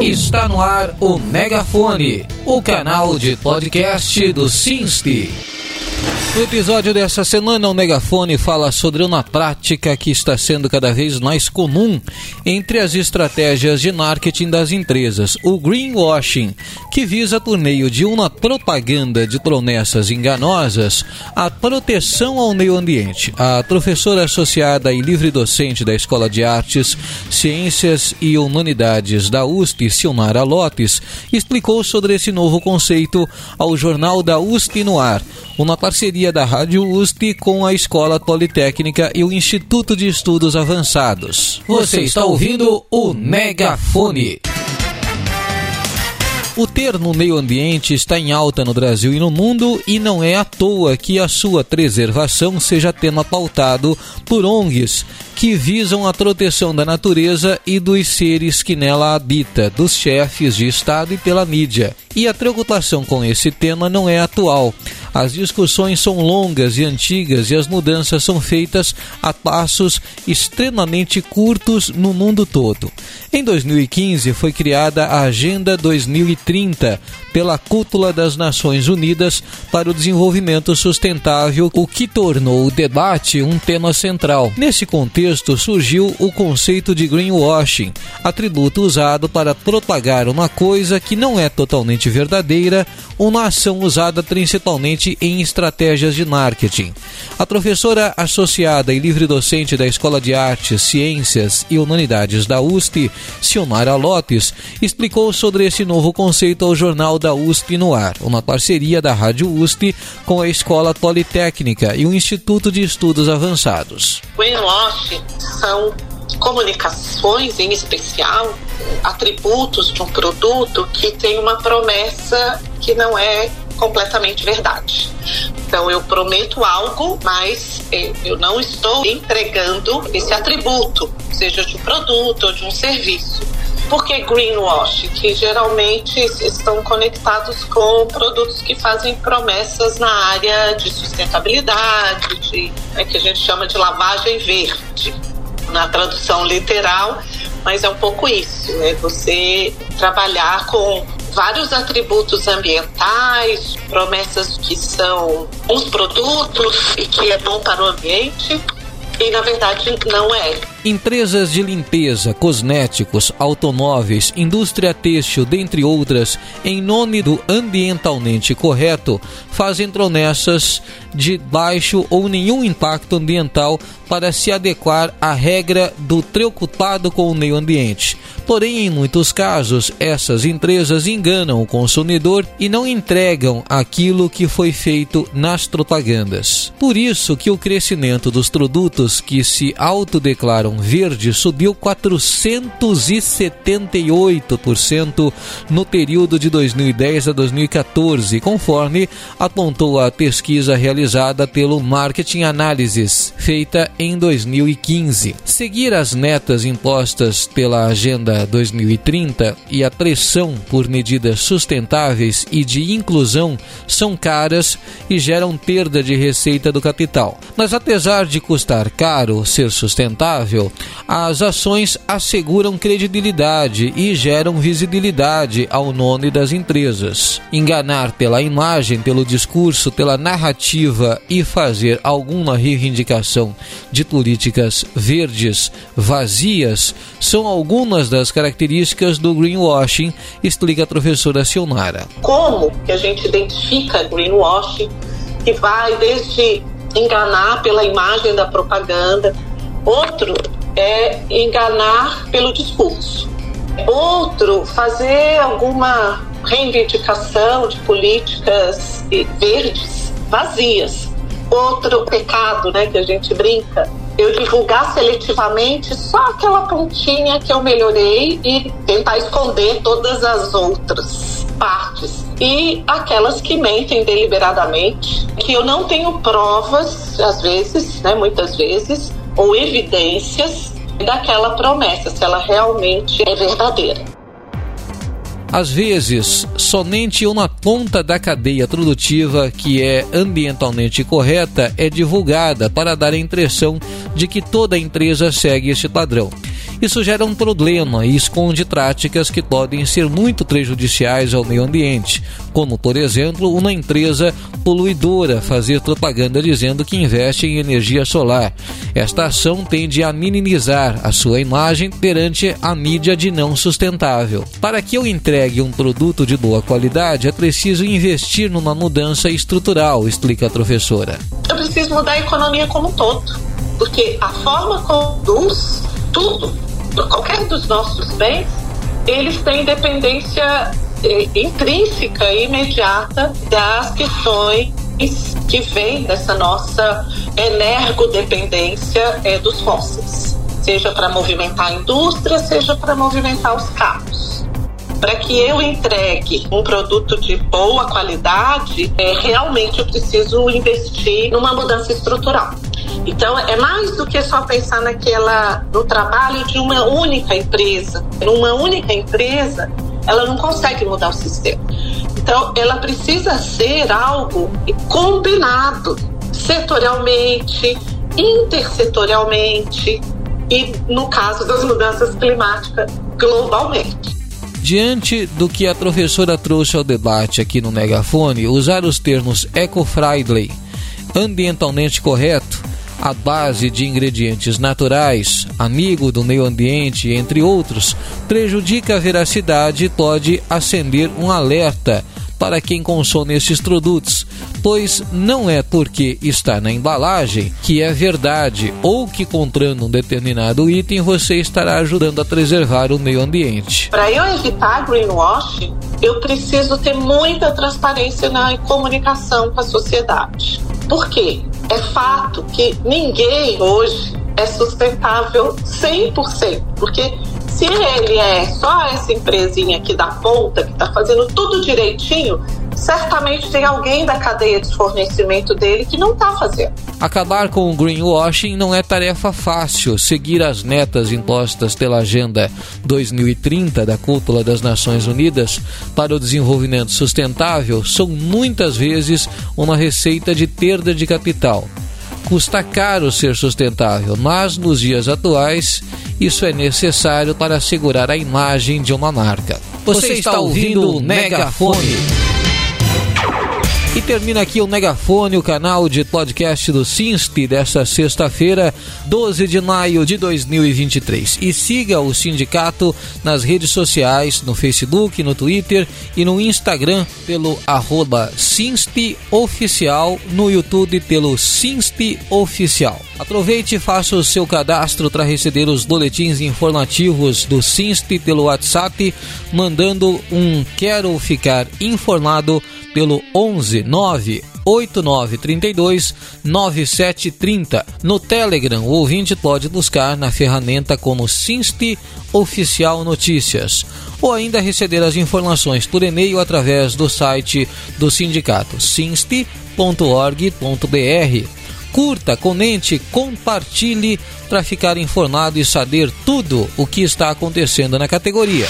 Está no ar o Megafone, o canal de podcast do Sinste. No episódio dessa semana, o Megafone fala sobre uma prática que está sendo cada vez mais comum entre as estratégias de marketing das empresas, o greenwashing, que visa, por meio de uma propaganda de promessas enganosas, a proteção ao meio ambiente. A professora associada e livre docente da Escola de Artes, Ciências e Humanidades da USP, Silmara Lopes, explicou sobre esse novo conceito ao jornal da USP no ar, uma parceria parceria da Rádio USP com a Escola Politécnica e o Instituto de Estudos Avançados. Você está ouvindo o Megafone. O termo meio ambiente está em alta no Brasil e no mundo e não é à toa que a sua preservação seja tema pautado por ONGs que visam a proteção da natureza e dos seres que nela habita, dos chefes de Estado e pela mídia. E a preocupação com esse tema não é atual. As discussões são longas e antigas e as mudanças são feitas a passos extremamente curtos no mundo todo. Em 2015 foi criada a Agenda 2030 pela Cúpula das Nações Unidas para o Desenvolvimento Sustentável, o que tornou o debate um tema central. Nesse contexto surgiu o conceito de greenwashing, atributo usado para propagar uma coisa que não é totalmente verdadeira, uma ação usada principalmente em estratégias de marketing. A professora associada e livre docente da Escola de Artes, Ciências e Humanidades da USP, Silmara Lopes, explicou sobre esse novo conceito ao jornal da USP no ar, uma parceria da Rádio USP com a Escola Politécnica e o Instituto de Estudos Avançados. Greenwash são comunicações, em especial, atributos de um produto que tem uma promessa que não é completamente verdade. Então eu prometo algo, mas é, eu não estou entregando esse atributo, seja de um produto ou de um serviço. Por que greenwash? Que geralmente estão conectados com produtos que fazem promessas na área de sustentabilidade, de, é, que a gente chama de lavagem verde, na tradução literal, mas é um pouco isso, é você trabalhar com vários atributos ambientais, promessas que são os produtos e que é bom para o ambiente, e na verdade não é. Empresas de limpeza, cosméticos, automóveis, indústria têxtil, dentre outras, em nome do ambientalmente correto, fazem promessas de baixo ou nenhum impacto ambiental para se adequar à regra do preocupado com o meio ambiente. Porém, em muitos casos, essas empresas enganam o consumidor e não entregam aquilo que foi feito nas propagandas. Por isso que o crescimento dos produtos que se autodeclaram verde subiu 478% no período de 2010 a 2014, conforme apontou a pesquisa realizada pelo Marketing Analysis, feita em 2015. Seguir as metas impostas pela Agenda 2030 e a pressão por medidas sustentáveis e de inclusão são caras e geram perda de receita do capital. Mas apesar de custar caro ser sustentável, as ações asseguram credibilidade e geram visibilidade ao nome das empresas. Enganar pela imagem, pelo discurso, pela narrativa e fazer alguma reivindicação de políticas verdes vazias são algumas das das características do greenwashing, explica a professora Silmara. Como que a gente identifica greenwashing, que vai desde enganar pela imagem da propaganda, outro é enganar pelo discurso, outro fazer alguma reivindicação de políticas verdes vazias, outro pecado, né, que a gente brinca eu divulgar seletivamente só aquela pontinha que eu melhorei e tentar esconder todas as outras partes. E aquelas que mentem deliberadamente, que eu não tenho provas, às vezes, né, muitas vezes, ou evidências daquela promessa, se ela realmente é verdadeira. Às vezes, somente uma ponta da cadeia produtiva que é ambientalmente correta é divulgada para dar a impressão de que toda empresa segue este padrão. Isso gera um problema e esconde práticas que podem ser muito prejudiciais ao meio ambiente, como, por exemplo, uma empresa poluidora fazer propaganda dizendo que investe em energia solar. Esta ação tende a minimizar a sua imagem perante a mídia de não sustentável. Para que eu entregue um produto de boa qualidade, é preciso investir numa mudança estrutural, explica a professora. Eu preciso mudar a economia como um todo, porque a forma como conduz tudo, qualquer dos nossos bens, eles têm dependência eh, intrínseca e imediata das questões que vêm dessa nossa energodependência eh, dos fósseis, seja para movimentar a indústria, seja para movimentar os carros. Para que eu entregue um produto de boa qualidade, é, realmente eu preciso investir numa mudança estrutural. Então é mais do que só pensar naquela no trabalho de uma única empresa. Numa única empresa, ela não consegue mudar o sistema. Então ela precisa ser algo combinado setorialmente, intersetorialmente e no caso das mudanças climáticas globalmente. Diante do que a professora trouxe ao debate aqui no Megafone, usar os termos eco-friendly, ambientalmente correto, à base de ingredientes naturais, amigo do meio ambiente, entre outros, prejudica a veracidade e pode acender um alerta para quem consome esses produtos, pois não é porque está na embalagem que é verdade ou que comprando um determinado item você estará ajudando a preservar o meio ambiente. Para eu evitar greenwashing, eu preciso ter muita transparência na comunicação com a sociedade. Por quê? É fato que ninguém hoje é sustentável 100%, porque se ele é só essa empresinha aqui da ponta que está fazendo tudo direitinho, certamente tem alguém da cadeia de fornecimento dele que não está fazendo. Acabar com o greenwashing não é tarefa fácil. Seguir as metas impostas pela Agenda 2030 da Cúpula das Nações Unidas para o Desenvolvimento Sustentável são muitas vezes uma receita de perda de capital. Custa caro ser sustentável, mas nos dias atuais isso é necessário para assegurar a imagem de uma marca. Você está ouvindo o Megafone. E termina aqui o Megafone, o canal de podcast do Sinst desta sexta-feira, 12 de maio de 2023. E siga o sindicato nas redes sociais, no Facebook, no Twitter e no Instagram pelo arroba Oficial, no YouTube pelo Sinst Oficial. Aproveite e faça o seu cadastro para receber os boletins informativos do Sinst pelo WhatsApp, mandando um Quero Ficar Informado pelo 11 9 8932 9730. No Telegram, o ouvinte pode buscar na ferramenta como Sinste Oficial Notícias ou ainda receber as informações por e-mail através do site do sindicato sinste.org.br curta, comente, compartilhe para ficar informado e saber tudo o que está acontecendo na categoria.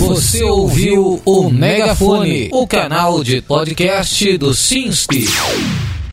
Você ouviu o Megafone, o canal de podcast do Sinste.